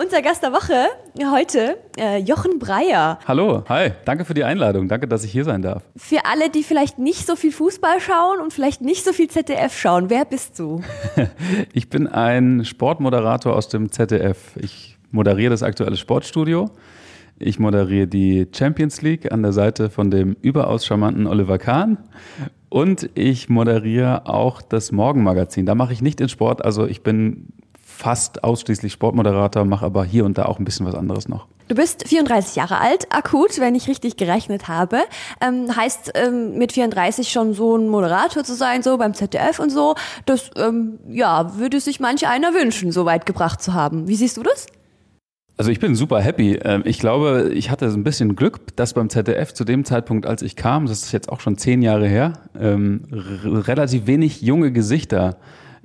Unser Gast der Woche heute, äh, Jochen Breyer. Hallo, hi, danke für die Einladung. Danke, dass ich hier sein darf. Für alle, die vielleicht nicht so viel Fußball schauen und vielleicht nicht so viel ZDF schauen, wer bist du? ich bin ein Sportmoderator aus dem ZDF. Ich moderiere das aktuelle Sportstudio. Ich moderiere die Champions League an der Seite von dem überaus charmanten Oliver Kahn. Und ich moderiere auch das Morgenmagazin. Da mache ich nicht den Sport, also ich bin fast ausschließlich Sportmoderator, mache aber hier und da auch ein bisschen was anderes noch. Du bist 34 Jahre alt, akut, wenn ich richtig gerechnet habe. Ähm, heißt, ähm, mit 34 schon so ein Moderator zu sein, so beim ZDF und so, das, ähm, ja, würde sich manch einer wünschen, so weit gebracht zu haben. Wie siehst du das? Also ich bin super happy. Ähm, ich glaube, ich hatte so ein bisschen Glück, dass beim ZDF zu dem Zeitpunkt, als ich kam, das ist jetzt auch schon zehn Jahre her, ähm, relativ wenig junge Gesichter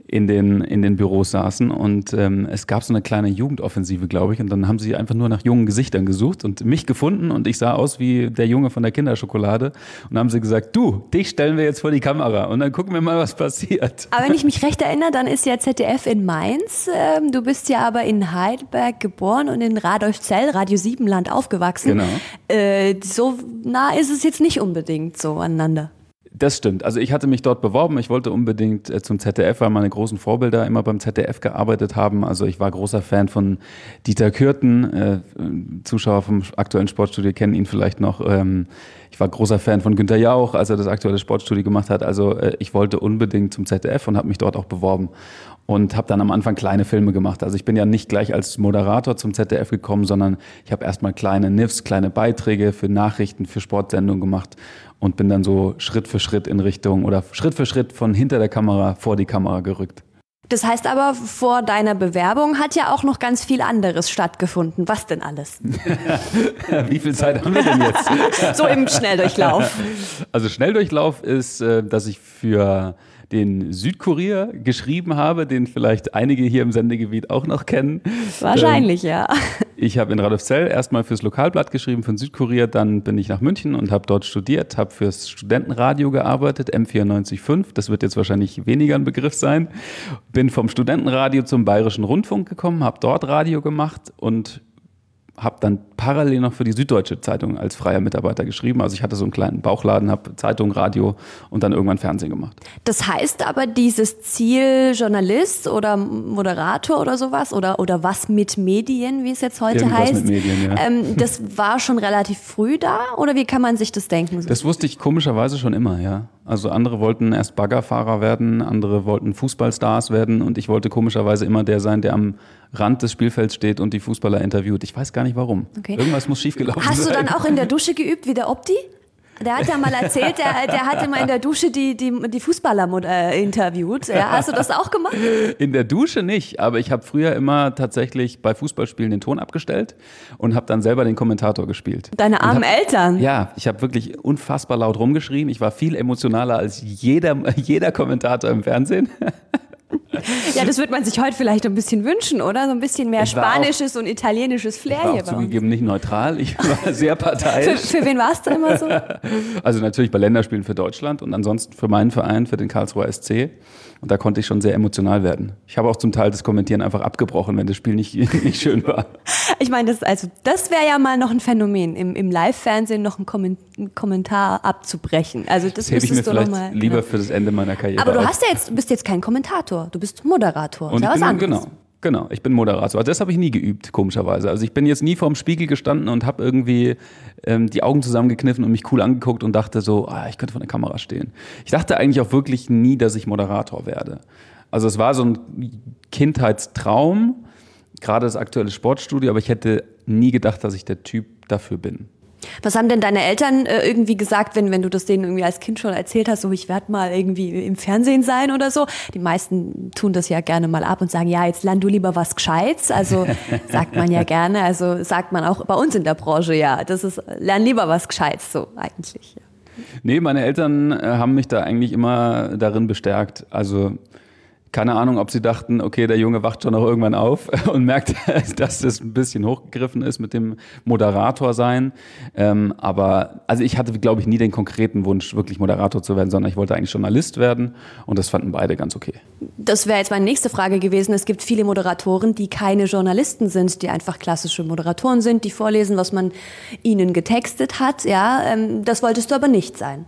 in den, in den Büros saßen und ähm, es gab so eine kleine Jugendoffensive, glaube ich, und dann haben sie einfach nur nach jungen Gesichtern gesucht und mich gefunden und ich sah aus wie der Junge von der Kinderschokolade und dann haben sie gesagt, du, dich stellen wir jetzt vor die Kamera und dann gucken wir mal, was passiert. Aber wenn ich mich recht erinnere, dann ist ja ZDF in Mainz, ähm, du bist ja aber in Heidelberg geboren und in Radolfzell, Radio Siebenland aufgewachsen. Genau. Äh, so nah ist es jetzt nicht unbedingt so aneinander. Das stimmt. Also ich hatte mich dort beworben. Ich wollte unbedingt äh, zum ZDF, weil meine großen Vorbilder immer beim ZDF gearbeitet haben. Also ich war großer Fan von Dieter Kürten. Äh, Zuschauer vom aktuellen Sportstudio kennen ihn vielleicht noch. Ich war großer Fan von Günter Jauch, als er das aktuelle Sportstudio gemacht hat. Also äh, ich wollte unbedingt zum ZDF und habe mich dort auch beworben und habe dann am Anfang kleine Filme gemacht. Also ich bin ja nicht gleich als Moderator zum ZDF gekommen, sondern ich habe erstmal kleine NIFs, kleine Beiträge für Nachrichten, für Sportsendungen gemacht und bin dann so Schritt für Schritt in Richtung oder Schritt für Schritt von hinter der Kamera vor die Kamera gerückt. Das heißt aber, vor deiner Bewerbung hat ja auch noch ganz viel anderes stattgefunden. Was denn alles? Wie viel Zeit haben wir denn jetzt? so im Schnelldurchlauf. Also Schnelldurchlauf ist, äh, dass ich für den Südkurier geschrieben habe, den vielleicht einige hier im Sendegebiet auch noch kennen. Wahrscheinlich, ähm, ja. Ich habe in Radolfzell erstmal fürs Lokalblatt geschrieben, für den Südkurier, dann bin ich nach München und habe dort studiert, habe fürs Studentenradio gearbeitet, M945, das wird jetzt wahrscheinlich weniger ein Begriff sein. Bin vom Studentenradio zum Bayerischen Rundfunk gekommen, habe dort Radio gemacht und habe dann parallel noch für die Süddeutsche Zeitung als freier Mitarbeiter geschrieben. Also ich hatte so einen kleinen Bauchladen, habe Zeitung, Radio und dann irgendwann Fernsehen gemacht. Das heißt aber, dieses Ziel Journalist oder Moderator oder sowas oder, oder was mit Medien, wie es jetzt heute Irgendwas heißt, mit Medien, ja. ähm, das war schon relativ früh da oder wie kann man sich das denken? Das wusste ich komischerweise schon immer, ja. Also andere wollten erst Baggerfahrer werden, andere wollten Fußballstars werden und ich wollte komischerweise immer der sein, der am Rand des Spielfelds steht und die Fußballer interviewt. Ich weiß gar nicht warum. Okay. Irgendwas muss schiefgelaufen sein. Hast du dann auch in der Dusche geübt wie der Opti? Der hat ja mal erzählt, der, der hat immer in der Dusche die, die, die Fußballer äh, interviewt. Ja, hast du das auch gemacht? In der Dusche nicht, aber ich habe früher immer tatsächlich bei Fußballspielen den Ton abgestellt und habe dann selber den Kommentator gespielt. Deine armen hab, Eltern? Ja, ich habe wirklich unfassbar laut rumgeschrien. Ich war viel emotionaler als jeder, jeder Kommentator im Fernsehen. Ja, das würde man sich heute vielleicht ein bisschen wünschen, oder? So ein bisschen mehr spanisches auch, und italienisches Flair ich war hier auch zugegeben nicht neutral, ich war sehr parteiisch. für, für wen warst du immer so? Also natürlich bei Länderspielen für Deutschland und ansonsten für meinen Verein, für den Karlsruher SC. Und da konnte ich schon sehr emotional werden. Ich habe auch zum Teil das Kommentieren einfach abgebrochen, wenn das Spiel nicht, nicht schön war. Ich meine, das, also, das wäre ja mal noch ein Phänomen, im, im Live-Fernsehen noch einen, Kommentar abzubrechen. Also das, das hebe ich mir vielleicht mal, lieber genau. für das Ende meiner Karriere Aber du hast ja jetzt, bist jetzt kein Kommentator, du bist Moderator. Und ich bin, genau, Genau, ich bin Moderator. Das habe ich nie geübt, komischerweise. Also ich bin jetzt nie vorm Spiegel gestanden und habe irgendwie ähm, die Augen zusammengekniffen und mich cool angeguckt und dachte so, ah, ich könnte vor der Kamera stehen. Ich dachte eigentlich auch wirklich nie, dass ich Moderator werde. Also es war so ein Kindheitstraum, gerade das aktuelle Sportstudio, aber ich hätte nie gedacht, dass ich der Typ dafür bin. Was haben denn deine Eltern äh, irgendwie gesagt, wenn, wenn du das denen irgendwie als Kind schon erzählt hast, so ich werde mal irgendwie im Fernsehen sein oder so? Die meisten tun das ja gerne mal ab und sagen, ja, jetzt lern du lieber was Gescheites. Also sagt man ja gerne, also sagt man auch bei uns in der Branche, ja, das ist, lern lieber was Gescheites, so eigentlich. Ja. Nee, meine Eltern äh, haben mich da eigentlich immer darin bestärkt. Also Keine Ahnung, ob sie dachten, okay, der Junge wacht schon noch irgendwann auf und merkt, dass das ein bisschen hochgegriffen ist mit dem Moderator sein. Ähm, aber also ich hatte, glaube ich, nie den konkreten Wunsch, wirklich Moderator zu werden, sondern ich wollte eigentlich Journalist werden und das fanden beide ganz okay. Das wäre jetzt meine nächste Frage gewesen. Es gibt viele Moderatoren, die keine Journalisten sind, die einfach klassische Moderatoren sind, die vorlesen, was man ihnen getextet hat. Ja, ähm, das wolltest du aber nicht sein.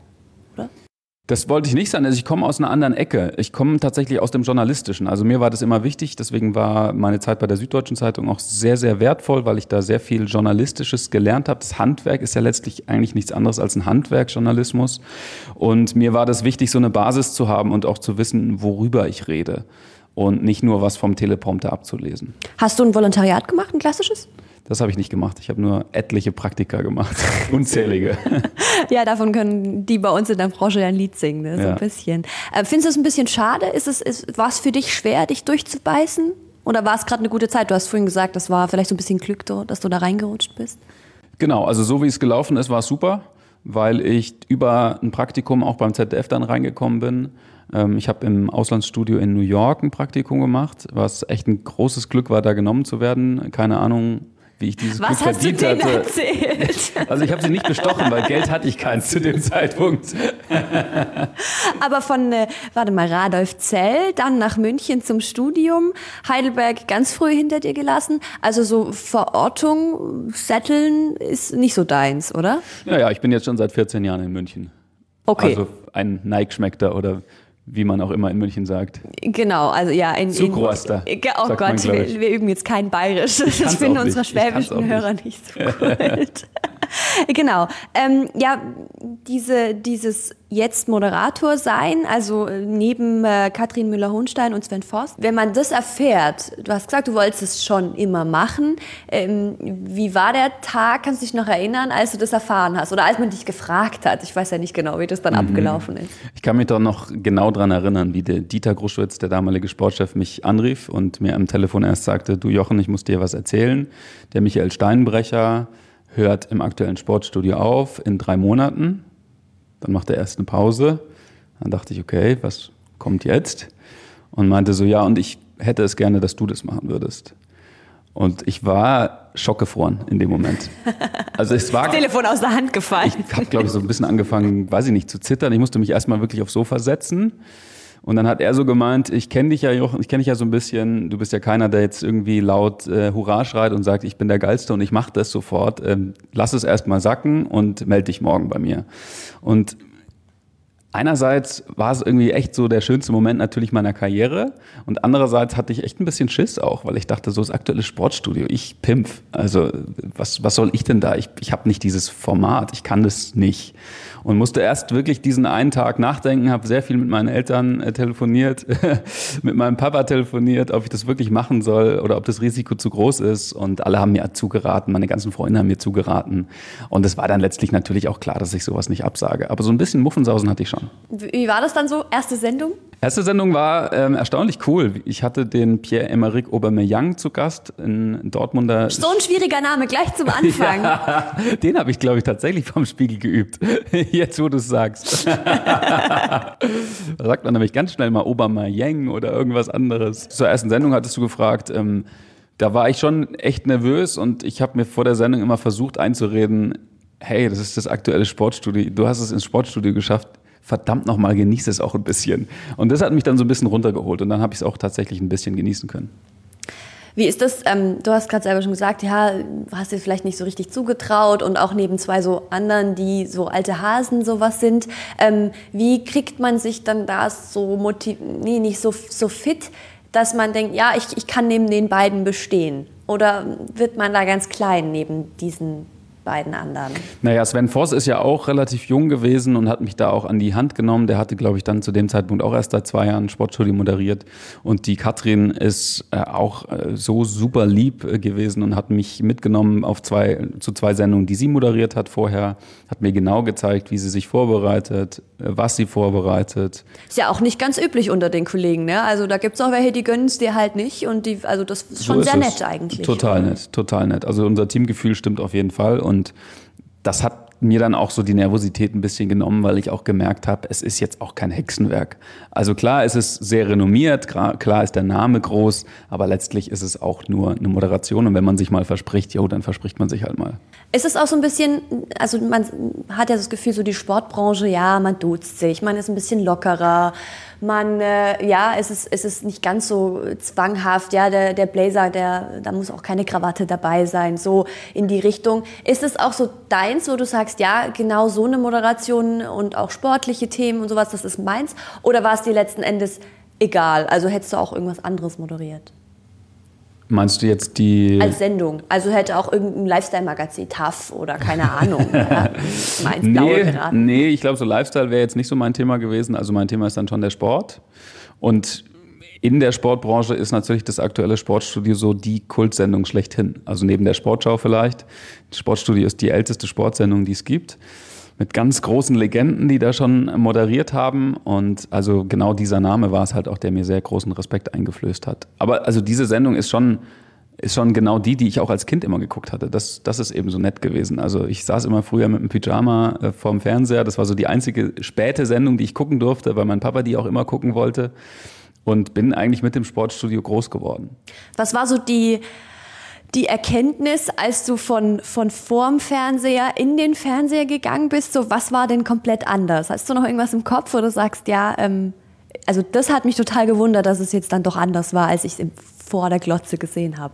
Das wollte ich nicht sein. Also ich komme aus einer anderen Ecke. Ich komme tatsächlich aus dem Journalistischen. Also mir war das immer wichtig. Deswegen war meine Zeit bei der Süddeutschen Zeitung auch sehr, sehr wertvoll, weil ich da sehr viel Journalistisches gelernt habe. Das Handwerk ist ja letztlich eigentlich nichts anderes als ein Handwerkjournalismus. Und mir war das wichtig, so eine Basis zu haben und auch zu wissen, worüber ich rede. Und nicht nur was vom Teleprompter abzulesen. Hast du ein Volontariat gemacht, ein klassisches? Das habe ich nicht gemacht. Ich habe nur etliche Praktika gemacht. Unzählige. ja, davon können die bei uns in der Branche ja ein Lied singen, ne? so ja. ein bisschen. Äh, findest du es ein bisschen schade? Ist es, ist, war es für dich schwer, dich durchzubeißen? Oder war es gerade eine gute Zeit? Du hast vorhin gesagt, das war vielleicht so ein bisschen Glück, dass du da reingerutscht bist. Genau, also so wie es gelaufen ist, war es super, weil ich über ein Praktikum auch beim ZDF dann reingekommen bin. Ähm, ich habe im Auslandsstudio in New York ein Praktikum gemacht, was echt ein großes Glück war, da genommen zu werden. Keine Ahnung, wie ich dieses Was Glück verdient hatte. Erzählt? Also ich habe sie nicht bestochen, weil Geld hatte ich keins zu dem Zeitpunkt. Aber von, äh, warte mal, Radolf Zell, dann nach München zum Studium, Heidelberg ganz früh hinter dir gelassen. Also so Verortung, Setteln ist nicht so deins, oder? Ja, ja, ich bin jetzt schon seit 14 Jahren in München. Okay. Also ein Nike-Schmeckter oder wie man auch immer in München sagt. Genau, also ja. In, Zugroaster. In, oh Gott, man, wir, wir, üben jetzt kein Bayerisch. Ich das finden unsere schwäbischen Hörer nicht so gut. genau. Ähm, ja, diese, dieses jetzt Moderator sein, also äh, neben äh, Katrin Müller-Hohenstein und Sven Forst. Wenn man das erfährt, du hast gesagt, du wolltest es schon immer machen. Ähm, wie war der Tag, kannst du dich noch erinnern, als du das erfahren hast oder als man dich gefragt hat? Ich weiß ja nicht genau, wie das dann mhm. abgelaufen ist. Ich kann mich doch noch genau daran erinnern, wie der Dieter Gruschwitz, der damalige Sportchef, mich anrief und mir am Telefon erst sagte, du Jochen, ich muss dir was erzählen. Der Michael Steinbrecher hört im aktuellen Sportstudio auf in drei Monaten dann macht er erst eine Pause. Dann dachte ich, okay, was kommt jetzt? Und meinte so, ja, und ich hätte es gerne, dass du das machen würdest. Und ich war schockgefroren in dem Moment. Also es war. Telefon aus der Hand gefallen. Ich habe, glaube ich, so ein bisschen angefangen, weiß ich nicht, zu zittern. Ich musste mich erstmal wirklich aufs Sofa setzen und dann hat er so gemeint, ich kenne dich ja, Jochen, ich kenne dich ja so ein bisschen, du bist ja keiner, der jetzt irgendwie laut äh, Hurra schreit und sagt, ich bin der Geilste und ich mache das sofort. Ähm, lass es erstmal sacken und melde dich morgen bei mir. Und einerseits war es irgendwie echt so der schönste Moment natürlich meiner Karriere und andererseits hatte ich echt ein bisschen Schiss auch, weil ich dachte, so das aktuelle Sportstudio, ich Pimpf, also was, was soll ich denn da? Ich, ich habe nicht dieses Format, ich kann das nicht. Und musste erst wirklich diesen einen Tag nachdenken, habe sehr viel mit meinen Eltern äh, telefoniert, mit meinem Papa telefoniert, ob ich das wirklich machen soll oder ob das Risiko zu groß ist. Und alle haben mir zugeraten, meine ganzen Freunde haben mir zugeraten. Und es war dann letztlich natürlich auch klar, dass ich sowas nicht absage, aber so ein bisschen Muffensausen hatte ich schon. Wie war das dann so, erste Sendung? Erste Sendung war ähm, erstaunlich cool. Ich hatte den Pierre-Emerick Aubameyang zu Gast in Dortmunder. So ein schwieriger Name gleich zum Anfang. ja, den habe ich, glaube ich, tatsächlich vom Spiegel geübt. Jetzt, wo du es sagst. da sagt man nämlich ganz schnell mal Aubameyang oder irgendwas anderes. Zur ersten Sendung hattest du gefragt, ähm, da war ich schon echt nervös und ich habe mir vor der Sendung immer versucht einzureden, hey, das ist das aktuelle Sportstudio, du hast es ins Sportstudio geschafft, verdammt nochmal, genieße es auch ein bisschen. Und das hat mich dann so ein bisschen runtergeholt und dann habe ich es auch tatsächlich ein bisschen genießen können. Wie ist das? Ähm, du hast gerade selber schon gesagt, ja, hast dir vielleicht nicht so richtig zugetraut und auch neben zwei so anderen, die so alte Hasen sowas sind. Ähm, wie kriegt man sich dann da so motiv nee, nicht so, so fit, dass man denkt, ja, ich, ich kann neben den beiden bestehen? Oder wird man da ganz klein neben diesen beiden anderen. Naja, Sven Voss ist ja auch relativ jung gewesen und hat mich da auch an die Hand genommen. Der hatte, glaube ich, dann zu dem Zeitpunkt auch erst seit zwei Jahren Sportstudio moderiert. Und die Katrin ist äh, auch äh, so super lieb äh, gewesen und hat mich mitgenommen auf zwei, zu zwei Sendungen, die sie moderiert hat vorher. Hat mir genau gezeigt, wie sie sich vorbereitet, was sie vorbereitet. Ist ja auch nicht ganz üblich unter den Kollegen, ne? Also da gibt es auch welche, die gönnen es dir halt nicht. Und die, also das ist schon so ist sehr es. nett eigentlich. Total nett, total nett. Also unser Teamgefühl stimmt auf jeden Fall. Und und das hat mir dann auch so die Nervosität ein bisschen genommen, weil ich auch gemerkt habe, es ist jetzt auch kein Hexenwerk. Also klar ist es sehr renommiert, klar ist der Name groß, aber letztlich ist es auch nur eine Moderation und wenn man sich mal verspricht, jo, dann verspricht man sich halt mal. Ist es auch so ein bisschen, also man hat ja das Gefühl, so die Sportbranche, ja, man duzt sich, man ist ein bisschen lockerer, man, äh, ja, es ist, es ist nicht ganz so zwanghaft, ja, der, der Blazer, der, da muss auch keine Krawatte dabei sein, so in die Richtung. Ist es auch so deins, wo du sagst, ja, genau so eine Moderation und auch sportliche Themen und sowas, das ist meins? Oder war es dir letzten Endes egal? Also hättest du auch irgendwas anderes moderiert? Meinst du jetzt die. Als Sendung. Also hätte auch irgendein Lifestyle-Magazin, TAF oder keine Ahnung. ja, meins, nee, nee, ich glaube, so Lifestyle wäre jetzt nicht so mein Thema gewesen. Also mein Thema ist dann schon der Sport. Und in der Sportbranche ist natürlich das aktuelle Sportstudio so die Kultsendung schlechthin. Also neben der Sportschau vielleicht. Das Sportstudio ist die älteste Sportsendung, die es gibt mit ganz großen Legenden, die da schon moderiert haben. Und also genau dieser Name war es halt auch, der mir sehr großen Respekt eingeflößt hat. Aber also diese Sendung ist schon, ist schon genau die, die ich auch als Kind immer geguckt hatte. Das, das ist eben so nett gewesen. Also ich saß immer früher mit einem Pyjama äh, vorm Fernseher. Das war so die einzige späte Sendung, die ich gucken durfte, weil mein Papa die auch immer gucken wollte. Und bin eigentlich mit dem Sportstudio groß geworden. Was war so die die Erkenntnis, als du von, von vorm Fernseher in den Fernseher gegangen bist? So, was war denn komplett anders? Hast du noch irgendwas im Kopf, wo du sagst, ja, ähm, also das hat mich total gewundert, dass es jetzt dann doch anders war, als ich es vor der Glotze gesehen habe.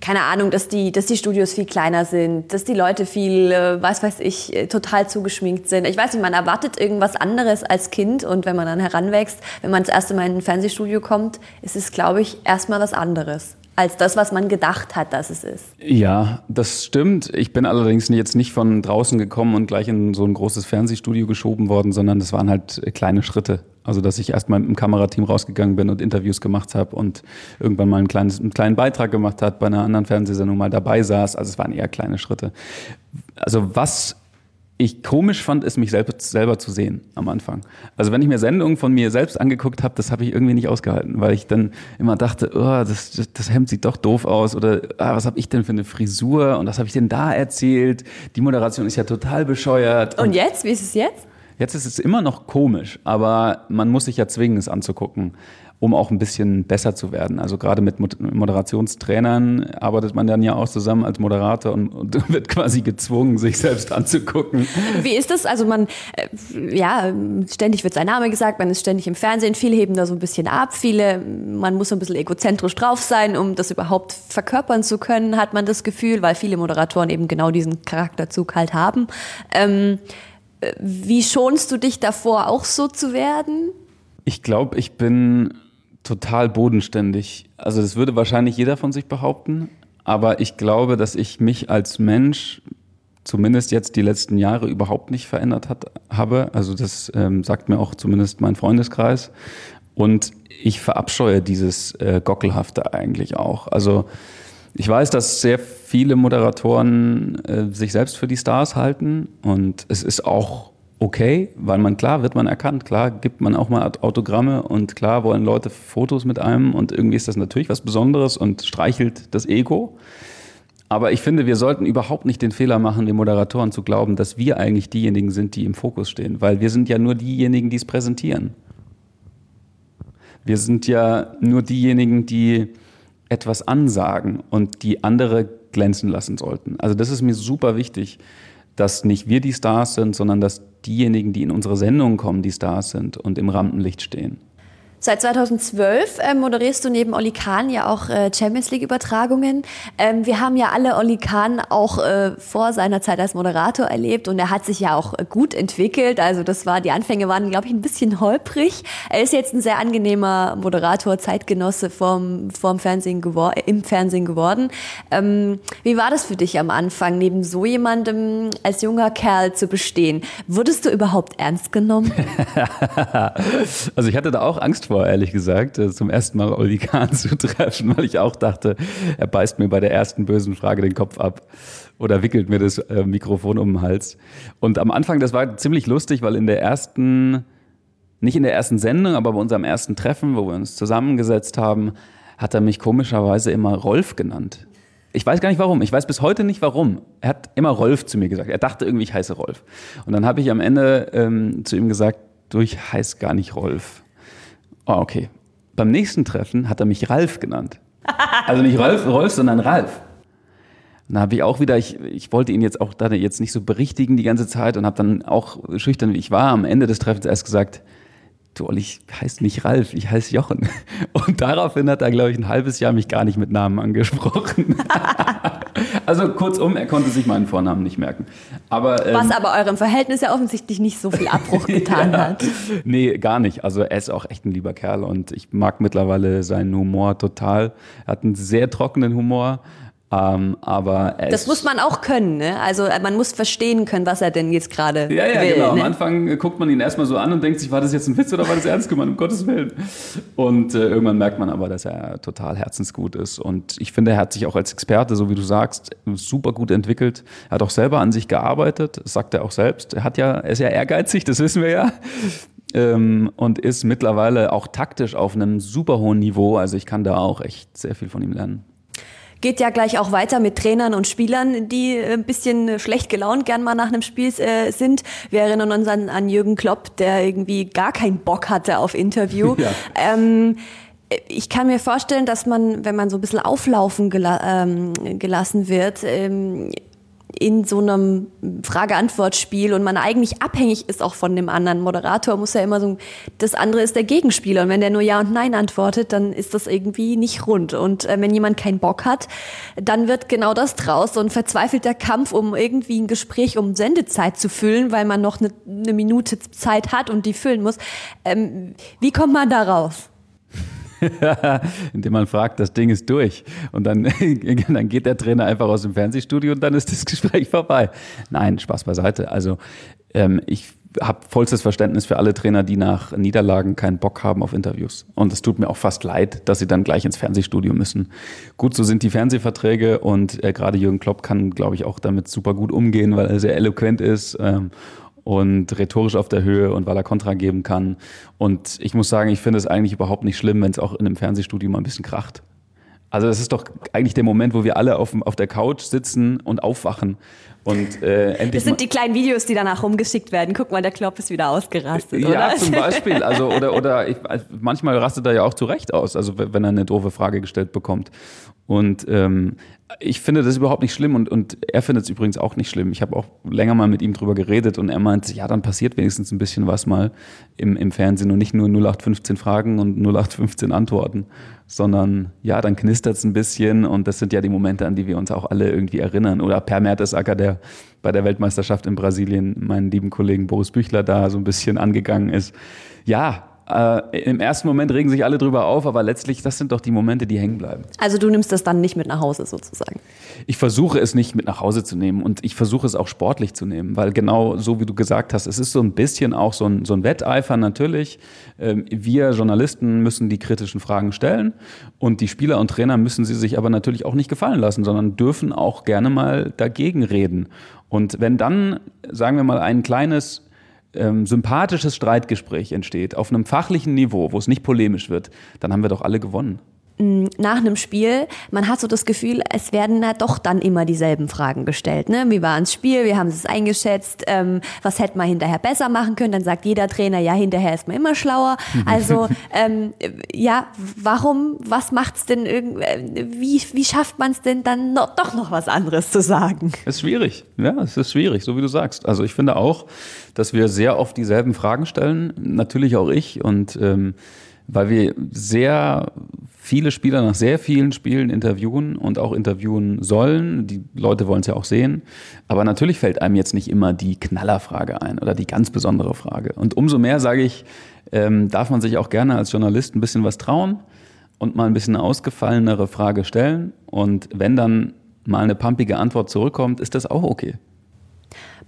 Keine Ahnung, dass die, dass die Studios viel kleiner sind, dass die Leute viel, äh, was weiß ich, äh, total zugeschminkt sind. Ich weiß nicht, man erwartet irgendwas anderes als Kind und wenn man dann heranwächst, wenn man das erste Mal in ein Fernsehstudio kommt, ist es, glaube ich, erstmal was anderes als das, was man gedacht hat, dass es ist. Ja, das stimmt. Ich bin allerdings jetzt nicht von draußen gekommen und gleich in so ein großes Fernsehstudio geschoben worden, sondern das waren halt kleine Schritte. Also, dass ich erst mal mit dem Kamerateam rausgegangen bin und Interviews gemacht habe und irgendwann mal ein kleines, einen kleinen Beitrag gemacht hat, bei einer anderen Fernsehsendung mal dabei saß. Also, es waren eher kleine Schritte. Also, was ich komisch fand, ist mich selbst, selber zu sehen am Anfang. Also wenn ich mir Sendungen von mir selbst angeguckt habe, das habe ich irgendwie nicht ausgehalten, weil ich dann immer dachte, oh, das, das, das Hemd sieht doch doof aus oder ah, was habe ich denn für eine Frisur und was habe ich denn da erzählt? Die Moderation ist ja total bescheuert. Und, und jetzt? Wie ist es jetzt? Jetzt ist es immer noch komisch, aber man muss sich ja zwingen, es anzugucken um auch ein bisschen besser zu werden. Also gerade mit Moderationstrainern arbeitet man dann ja auch zusammen als Moderator und, und wird quasi gezwungen, sich selbst anzugucken. Wie ist das? Also man, äh, ja, ständig wird sein Name gesagt, man ist ständig im Fernsehen, viele heben da so ein bisschen ab, viele, man muss so ein bisschen egozentrisch drauf sein, um das überhaupt verkörpern zu können, hat man das Gefühl, weil viele Moderatoren eben genau diesen Charakterzug halt haben. Ähm, äh, wie schonst du dich davor, auch so zu werden? Ich glaube, ich bin total bodenständig. Also das würde wahrscheinlich jeder von sich behaupten, aber ich glaube, dass ich mich als Mensch zumindest jetzt die letzten Jahre überhaupt nicht verändert hat, habe. Also das ähm, sagt mir auch zumindest mein Freundeskreis. Und ich verabscheue dieses äh, Gockelhafte eigentlich auch. Also ich weiß, dass sehr viele Moderatoren äh, sich selbst für die Stars halten und es ist auch okay, weil man klar wird man erkannt, klar gibt man auch mal Autogramme und klar wollen Leute Fotos mit einem und irgendwie ist das natürlich was Besonderes und streichelt das Ego. Aber ich finde, wir sollten überhaupt nicht den Fehler machen, den Moderatoren zu glauben, dass wir eigentlich diejenigen sind, die im Fokus stehen, weil wir sind ja nur diejenigen, die es präsentieren. Wir sind ja nur diejenigen, die etwas ansagen und die andere glänzen lassen sollten. Also das ist mir super wichtig dass nicht wir die Stars sind, sondern dass diejenigen, die in unsere Sendung kommen, die Stars sind und im Rampenlicht stehen. Seit 2012 äh, moderierst du neben Oli Kahn ja auch äh, Champions League Übertragungen. Ähm, wir haben ja alle Oli Kahn auch äh, vor seiner Zeit als Moderator erlebt und er hat sich ja auch gut entwickelt. Also das war, die Anfänge waren, glaube ich, ein bisschen holprig. Er ist jetzt ein sehr angenehmer Moderator, Zeitgenosse vom, vom Fernsehen im Fernsehen geworden. Ähm, wie war das für dich am Anfang, neben so jemandem als junger Kerl zu bestehen? Wurdest du überhaupt ernst genommen? also ich hatte da auch Angst vor, ehrlich gesagt, äh, zum ersten Mal Oli Kahn zu treffen, weil ich auch dachte, er beißt mir bei der ersten bösen Frage den Kopf ab oder wickelt mir das äh, Mikrofon um den Hals. Und am Anfang, das war ziemlich lustig, weil in der ersten, nicht in der ersten Sendung, aber bei unserem ersten Treffen, wo wir uns zusammengesetzt haben, hat er mich komischerweise immer Rolf genannt. Ich weiß gar nicht warum. Ich weiß bis heute nicht warum. Er hat immer Rolf zu mir gesagt. Er dachte irgendwie, ich heiße Rolf. Und dann habe ich am Ende ähm, zu ihm gesagt, du, ich heiße gar nicht Rolf. Oh, okay. Beim nächsten Treffen hat er mich Ralf genannt. Also nicht Rolf, Rolf, sondern Ralf. Und da habe ich auch wieder, ich, ich wollte ihn jetzt auch da jetzt nicht so berichtigen die ganze Zeit und habe dann auch schüchtern, wie ich war, am Ende des Treffens erst gesagt, du Olli, ich heiße nicht Ralf, ich heiße Jochen. Und daraufhin hat er, glaube ich, ein halbes Jahr mich gar nicht mit Namen angesprochen. also kurzum, er konnte sich meinen Vornamen nicht merken. Aber, ähm, Was aber eurem Verhältnis ja offensichtlich nicht so viel Abbruch getan ja, hat. Nee, gar nicht. Also er ist auch echt ein lieber Kerl und ich mag mittlerweile seinen Humor total. Er hat einen sehr trockenen Humor ähm, aber das muss man auch können, ne? Also äh, man muss verstehen können, was er denn jetzt gerade ja, ja, will. Genau. Ne? Am Anfang guckt man ihn erstmal so an und denkt sich, war das jetzt ein Witz oder war das ernst gemeint, um Gottes Willen. Und äh, irgendwann merkt man aber, dass er total herzensgut ist. Und ich finde, er hat sich auch als Experte, so wie du sagst, super gut entwickelt. Er hat auch selber an sich gearbeitet, sagt er auch selbst. Er hat ja, er ist ja ehrgeizig, das wissen wir ja. Ähm, und ist mittlerweile auch taktisch auf einem super hohen Niveau. Also ich kann da auch echt sehr viel von ihm lernen. Geht ja gleich auch weiter mit Trainern und Spielern, die ein bisschen schlecht gelaunt gern mal nach einem Spiel äh, sind. Wir erinnern uns an, an Jürgen Klopp, der irgendwie gar keinen Bock hatte auf Interview. Ja. Ähm, ich kann mir vorstellen, dass man, wenn man so ein bisschen auflaufen gela ähm, gelassen wird, ähm, in so einem Frage-Antwort-Spiel und man eigentlich abhängig ist auch von dem anderen. Moderator muss ja immer so, das andere ist der Gegenspieler und wenn der nur Ja und Nein antwortet, dann ist das irgendwie nicht rund. Und äh, wenn jemand keinen Bock hat, dann wird genau das draus, so ein verzweifelter Kampf, um irgendwie ein Gespräch um Sendezeit zu füllen, weil man noch eine, eine Minute Zeit hat und die füllen muss. Ähm, wie kommt man da raus? indem man fragt, das Ding ist durch. Und dann, dann geht der Trainer einfach aus dem Fernsehstudio und dann ist das Gespräch vorbei. Nein, Spaß beiseite. Also ähm, ich habe vollstes Verständnis für alle Trainer, die nach Niederlagen keinen Bock haben auf Interviews. Und es tut mir auch fast leid, dass sie dann gleich ins Fernsehstudio müssen. Gut, so sind die Fernsehverträge und äh, gerade Jürgen Klopp kann, glaube ich, auch damit super gut umgehen, weil er sehr eloquent ist ähm, und rhetorisch auf der Höhe und weil er Kontra geben kann. Und ich muss sagen, ich finde es eigentlich überhaupt nicht schlimm, wenn es auch in einem Fernsehstudio mal ein bisschen kracht. Also das ist doch eigentlich der Moment, wo wir alle auf, auf der Couch sitzen und aufwachen und äh, endlich. Das sind die kleinen Videos, die danach rumgeschickt werden. Guck mal, der Klopp ist wieder ausgerastet. Ja, oder? zum Beispiel. Also oder oder ich, manchmal rastet er ja auch zu Recht aus, also wenn er eine doofe Frage gestellt bekommt. Und ähm, ich finde das überhaupt nicht schlimm und, und er findet es übrigens auch nicht schlimm. Ich habe auch länger mal mit ihm drüber geredet und er meint, ja, dann passiert wenigstens ein bisschen was mal im, im Fernsehen und nicht nur 0815 Fragen und 0815 Antworten, sondern ja, dann knistert es ein bisschen und das sind ja die Momente, an die wir uns auch alle irgendwie erinnern. Oder Per Mertesacker, der bei der Weltmeisterschaft in Brasilien meinen lieben Kollegen Boris Büchler da so ein bisschen angegangen ist. Ja, äh, Im ersten Moment regen sich alle drüber auf, aber letztlich, das sind doch die Momente, die hängen bleiben. Also du nimmst das dann nicht mit nach Hause sozusagen? Ich versuche es nicht mit nach Hause zu nehmen und ich versuche es auch sportlich zu nehmen, weil genau so wie du gesagt hast, es ist so ein bisschen auch so ein, so ein Wetteifer natürlich. Ähm, wir Journalisten müssen die kritischen Fragen stellen und die Spieler und Trainer müssen sie sich aber natürlich auch nicht gefallen lassen, sondern dürfen auch gerne mal dagegen reden. Und wenn dann, sagen wir mal, ein kleines ähm, sympathisches Streitgespräch entsteht, auf einem fachlichen Niveau, wo es nicht polemisch wird, dann haben wir doch alle gewonnen nach einem Spiel, man hat so das Gefühl, es werden da doch dann immer dieselben Fragen gestellt. Ne? Wie war das Spiel? Wie haben sie es eingeschätzt? Ähm, was hätte man hinterher besser machen können? Dann sagt jeder Trainer, ja, hinterher ist man immer schlauer. Also ähm, ja, warum, was macht's denn irgendwie, wie, wie schafft man es denn dann noch, doch noch was anderes zu sagen? Es ist schwierig, ja, es ist schwierig, so wie du sagst. Also ich finde auch, dass wir sehr oft dieselben Fragen stellen, natürlich auch ich und ähm, weil wir sehr viele Spieler nach sehr vielen Spielen interviewen und auch interviewen sollen. Die Leute wollen es ja auch sehen. Aber natürlich fällt einem jetzt nicht immer die Knallerfrage ein oder die ganz besondere Frage. Und umso mehr sage ich, ähm, darf man sich auch gerne als Journalist ein bisschen was trauen und mal ein bisschen eine ausgefallenere Frage stellen. Und wenn dann mal eine pumpige Antwort zurückkommt, ist das auch okay.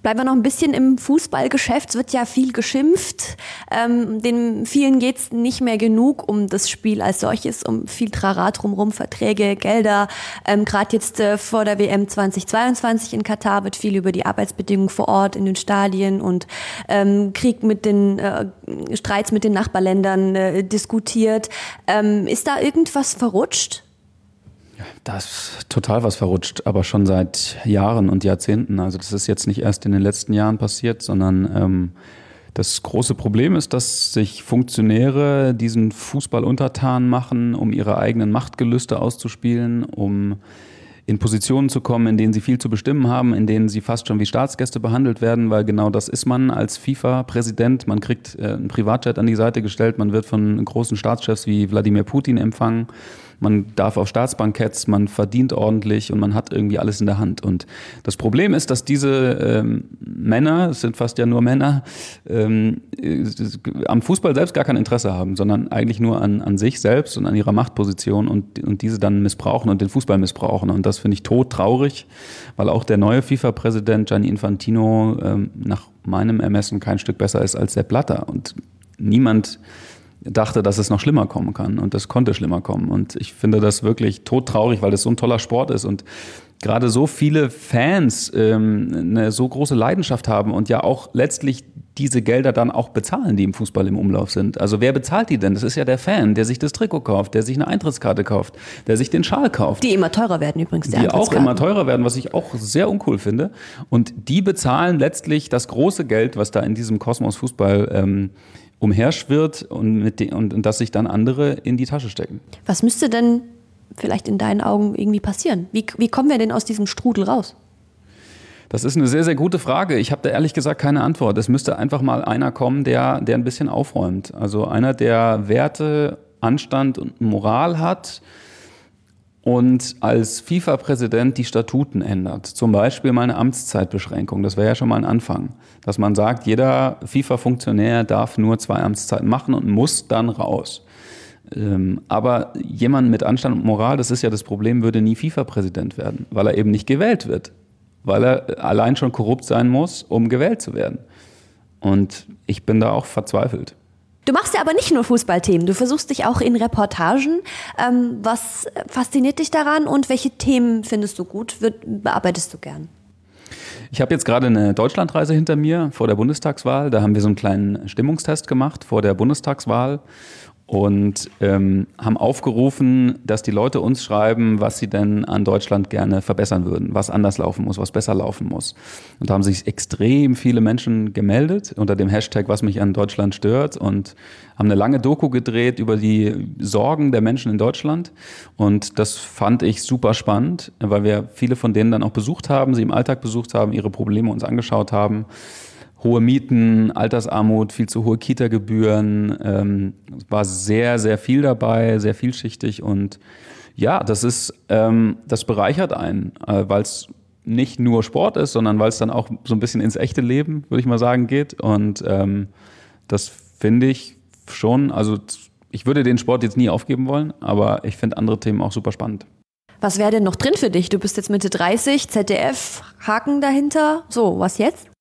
Bleiben wir noch ein bisschen im Fußballgeschäft. Es wird ja viel geschimpft. Ähm, den vielen geht es nicht mehr genug um das Spiel als solches, um viel Trarat drumherum, Verträge, Gelder. Ähm, Gerade jetzt äh, vor der WM 2022 in Katar wird viel über die Arbeitsbedingungen vor Ort in den Stadien und ähm, Krieg mit den äh, Streits mit den Nachbarländern äh, diskutiert. Ähm, ist da irgendwas verrutscht? Da ist total was verrutscht, aber schon seit Jahren und Jahrzehnten. Also das ist jetzt nicht erst in den letzten Jahren passiert, sondern ähm, das große Problem ist, dass sich Funktionäre diesen Fußball untertan machen, um ihre eigenen Machtgelüste auszuspielen, um in Positionen zu kommen, in denen sie viel zu bestimmen haben, in denen sie fast schon wie Staatsgäste behandelt werden, weil genau das ist man als FIFA-Präsident. Man kriegt äh, einen Privatjet an die Seite gestellt, man wird von großen Staatschefs wie Wladimir Putin empfangen man darf auf Staatsbanketts, man verdient ordentlich und man hat irgendwie alles in der Hand. Und das Problem ist, dass diese ähm, Männer, es sind fast ja nur Männer, ähm, am Fußball selbst gar kein Interesse haben, sondern eigentlich nur an, an sich selbst und an ihrer Machtposition und, und diese dann missbrauchen und den Fußball missbrauchen. Und das finde ich todtraurig, weil auch der neue FIFA-Präsident Gianni Infantino ähm, nach meinem Ermessen kein Stück besser ist als der Blatter. Und niemand dachte, dass es noch schlimmer kommen kann. Und das konnte schlimmer kommen. Und ich finde das wirklich todtraurig, weil das so ein toller Sport ist und gerade so viele Fans ähm, eine so große Leidenschaft haben und ja auch letztlich diese Gelder dann auch bezahlen, die im Fußball im Umlauf sind. Also wer bezahlt die denn? Das ist ja der Fan, der sich das Trikot kauft, der sich eine Eintrittskarte kauft, der sich den Schal kauft. Die immer teurer werden übrigens. Die, die auch immer teurer werden, was ich auch sehr uncool finde. Und die bezahlen letztlich das große Geld, was da in diesem Kosmos Fußball ähm, umherschwirrt und, mit den, und, und dass sich dann andere in die Tasche stecken. Was müsste denn vielleicht in deinen Augen irgendwie passieren? Wie, wie kommen wir denn aus diesem Strudel raus? Das ist eine sehr, sehr gute Frage. Ich habe da ehrlich gesagt keine Antwort. Es müsste einfach mal einer kommen, der, der ein bisschen aufräumt. Also einer, der Werte, Anstand und Moral hat, und als FIFA-Präsident die Statuten ändert, zum Beispiel mal eine Amtszeitbeschränkung, das wäre ja schon mal ein Anfang, dass man sagt, jeder FIFA-Funktionär darf nur zwei Amtszeiten machen und muss dann raus. Ähm, aber jemand mit Anstand und Moral, das ist ja das Problem, würde nie FIFA-Präsident werden, weil er eben nicht gewählt wird, weil er allein schon korrupt sein muss, um gewählt zu werden. Und ich bin da auch verzweifelt. Du machst ja aber nicht nur Fußballthemen, du versuchst dich auch in Reportagen. Ähm, was fasziniert dich daran und welche Themen findest du gut, wird, bearbeitest du gern? Ich habe jetzt gerade eine Deutschlandreise hinter mir vor der Bundestagswahl. Da haben wir so einen kleinen Stimmungstest gemacht vor der Bundestagswahl und ähm, haben aufgerufen, dass die Leute uns schreiben, was sie denn an Deutschland gerne verbessern würden, was anders laufen muss, was besser laufen muss. Und da haben sich extrem viele Menschen gemeldet unter dem Hashtag, was mich an Deutschland stört und haben eine lange Doku gedreht über die Sorgen der Menschen in Deutschland. Und das fand ich super spannend, weil wir viele von denen dann auch besucht haben, sie im Alltag besucht haben, ihre Probleme uns angeschaut haben hohe Mieten, Altersarmut, viel zu hohe Kita-Gebühren. Ähm, war sehr, sehr viel dabei, sehr vielschichtig und ja, das ist, ähm, das bereichert einen, äh, weil es nicht nur Sport ist, sondern weil es dann auch so ein bisschen ins echte Leben, würde ich mal sagen, geht. Und ähm, das finde ich schon, also ich würde den Sport jetzt nie aufgeben wollen, aber ich finde andere Themen auch super spannend. Was wäre denn noch drin für dich? Du bist jetzt Mitte 30, ZDF, Haken dahinter. So, was jetzt?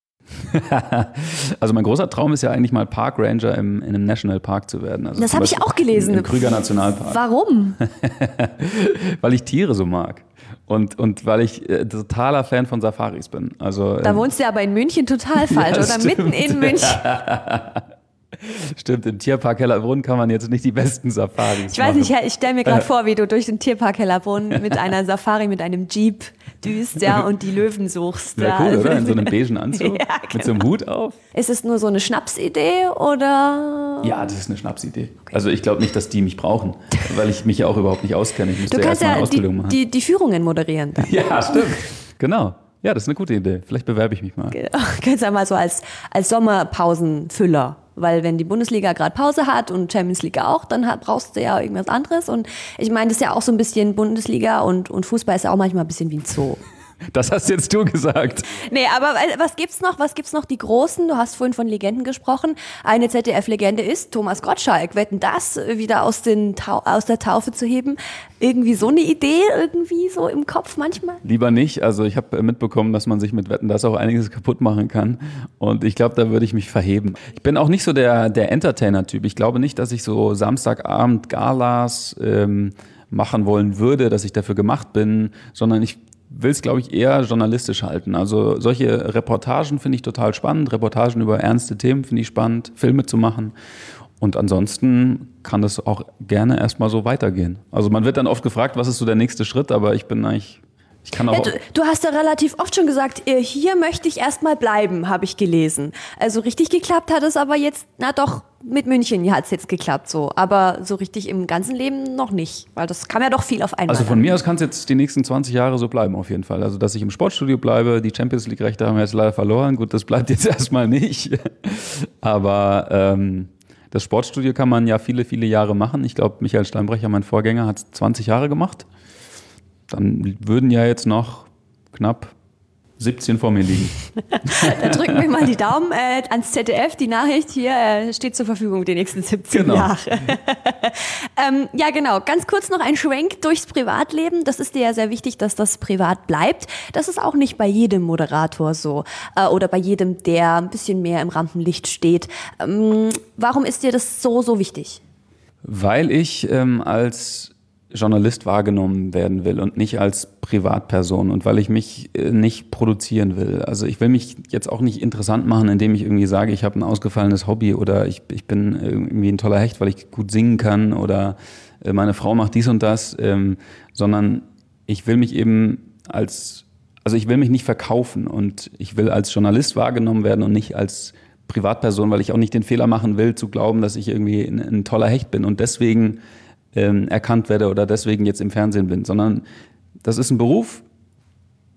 also mein großer Traum ist ja eigentlich mal Park Ranger im, in einem Nationalpark zu werden. Also das habe ich auch gelesen. Im Krüger Nationalpark. Warum? weil ich Tiere so mag. Und, und weil ich äh, totaler Fan von Safaris bin. Also, da ähm, wohnst du ja aber in München total falsch, ja, oder stimmt. mitten in München. Stimmt, im Tierpark Hellerbrunn kann man jetzt nicht die besten Safaris Ich weiß machen. nicht, ich stelle mir gerade vor, wie du durch den Tierpark Hellerbrunn mit einer Safari, mit einem Jeep düst, ja, und die Löwen suchst. Ja, cool, oder? In so einem beigen Anzug, ja, genau. mit so einem Hut auf. Ist es nur so eine Schnapsidee oder? Ja, das ist eine Schnapsidee. Okay. Also ich glaube nicht, dass die mich brauchen, weil ich mich ja auch überhaupt nicht auskenne. Ich müsste du kannst ja Ausbildung die, machen. Die, die Führungen moderieren dann. Ja, stimmt. Genau. Ja, das ist eine gute Idee. Vielleicht bewerbe ich mich mal. Genau. Kannst ja mal so als, als Sommerpausenfüller weil wenn die Bundesliga gerade Pause hat und Champions League auch, dann hat, brauchst du ja irgendwas anderes. Und ich meine, das ist ja auch so ein bisschen Bundesliga und, und Fußball ist ja auch manchmal ein bisschen wie ein Zoo. Das hast jetzt du gesagt. Nee, aber was gibt's noch? Was gibt's noch? Die Großen, du hast vorhin von Legenden gesprochen. Eine ZDF-Legende ist Thomas Gottschalk. Wetten das wieder aus, den aus der Taufe zu heben? Irgendwie so eine Idee irgendwie so im Kopf manchmal? Lieber nicht. Also ich habe mitbekommen, dass man sich mit Wetten das auch einiges kaputt machen kann. Und ich glaube, da würde ich mich verheben. Ich bin auch nicht so der, der Entertainer-Typ. Ich glaube nicht, dass ich so Samstagabend Galas ähm, machen wollen würde, dass ich dafür gemacht bin, sondern ich will es, glaube ich, eher journalistisch halten. Also solche Reportagen finde ich total spannend. Reportagen über ernste Themen finde ich spannend, Filme zu machen. Und ansonsten kann das auch gerne erstmal so weitergehen. Also man wird dann oft gefragt, was ist so der nächste Schritt, aber ich bin eigentlich ich kann auch ja, du, du, hast ja relativ oft schon gesagt, äh, hier möchte ich erstmal bleiben, habe ich gelesen. Also richtig geklappt hat es aber jetzt, na doch, mit München hat es jetzt geklappt so. Aber so richtig im ganzen Leben noch nicht, weil das kam ja doch viel auf einmal. Also von an. mir aus kann es jetzt die nächsten 20 Jahre so bleiben auf jeden Fall. Also dass ich im Sportstudio bleibe, die Champions League-Rechte haben wir jetzt leider verloren. Gut, das bleibt jetzt erstmal nicht. aber ähm, das Sportstudio kann man ja viele, viele Jahre machen. Ich glaube, Michael Steinbrecher, mein Vorgänger, hat 20 Jahre gemacht dann würden ja jetzt noch knapp 17 vor mir liegen. da drücken wir mal die Daumen äh, ans ZDF. Die Nachricht hier äh, steht zur Verfügung die nächsten 17 genau. Jahre. ähm, ja, genau. Ganz kurz noch ein Schwenk durchs Privatleben. Das ist dir ja sehr wichtig, dass das privat bleibt. Das ist auch nicht bei jedem Moderator so äh, oder bei jedem, der ein bisschen mehr im Rampenlicht steht. Ähm, warum ist dir das so, so wichtig? Weil ich ähm, als Journalist wahrgenommen werden will und nicht als Privatperson und weil ich mich äh, nicht produzieren will. Also ich will mich jetzt auch nicht interessant machen, indem ich irgendwie sage, ich habe ein ausgefallenes Hobby oder ich, ich bin irgendwie ein toller Hecht, weil ich gut singen kann oder äh, meine Frau macht dies und das, ähm, sondern ich will mich eben als, also ich will mich nicht verkaufen und ich will als Journalist wahrgenommen werden und nicht als Privatperson, weil ich auch nicht den Fehler machen will, zu glauben, dass ich irgendwie ein, ein toller Hecht bin und deswegen ähm, erkannt werde oder deswegen jetzt im Fernsehen bin, sondern das ist ein Beruf,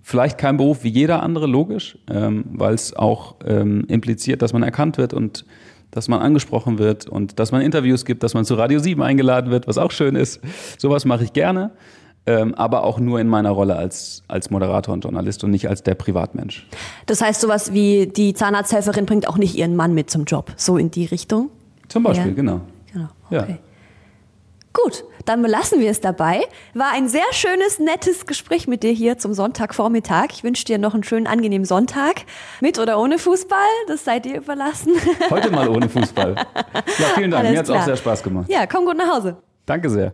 vielleicht kein Beruf wie jeder andere, logisch, ähm, weil es auch ähm, impliziert, dass man erkannt wird und dass man angesprochen wird und dass man Interviews gibt, dass man zu Radio 7 eingeladen wird, was auch schön ist. Sowas mache ich gerne, ähm, aber auch nur in meiner Rolle als, als Moderator und Journalist und nicht als der Privatmensch. Das heißt, sowas wie die Zahnarzthelferin bringt auch nicht ihren Mann mit zum Job, so in die Richtung? Zum Beispiel, ja. genau. Genau, okay. Ja. Gut, dann belassen wir es dabei. War ein sehr schönes, nettes Gespräch mit dir hier zum Sonntagvormittag. Ich wünsche dir noch einen schönen, angenehmen Sonntag. Mit oder ohne Fußball, das seid ihr überlassen. Heute mal ohne Fußball. Ja, vielen Dank. Alles Mir hat es auch sehr Spaß gemacht. Ja, komm gut nach Hause. Danke sehr.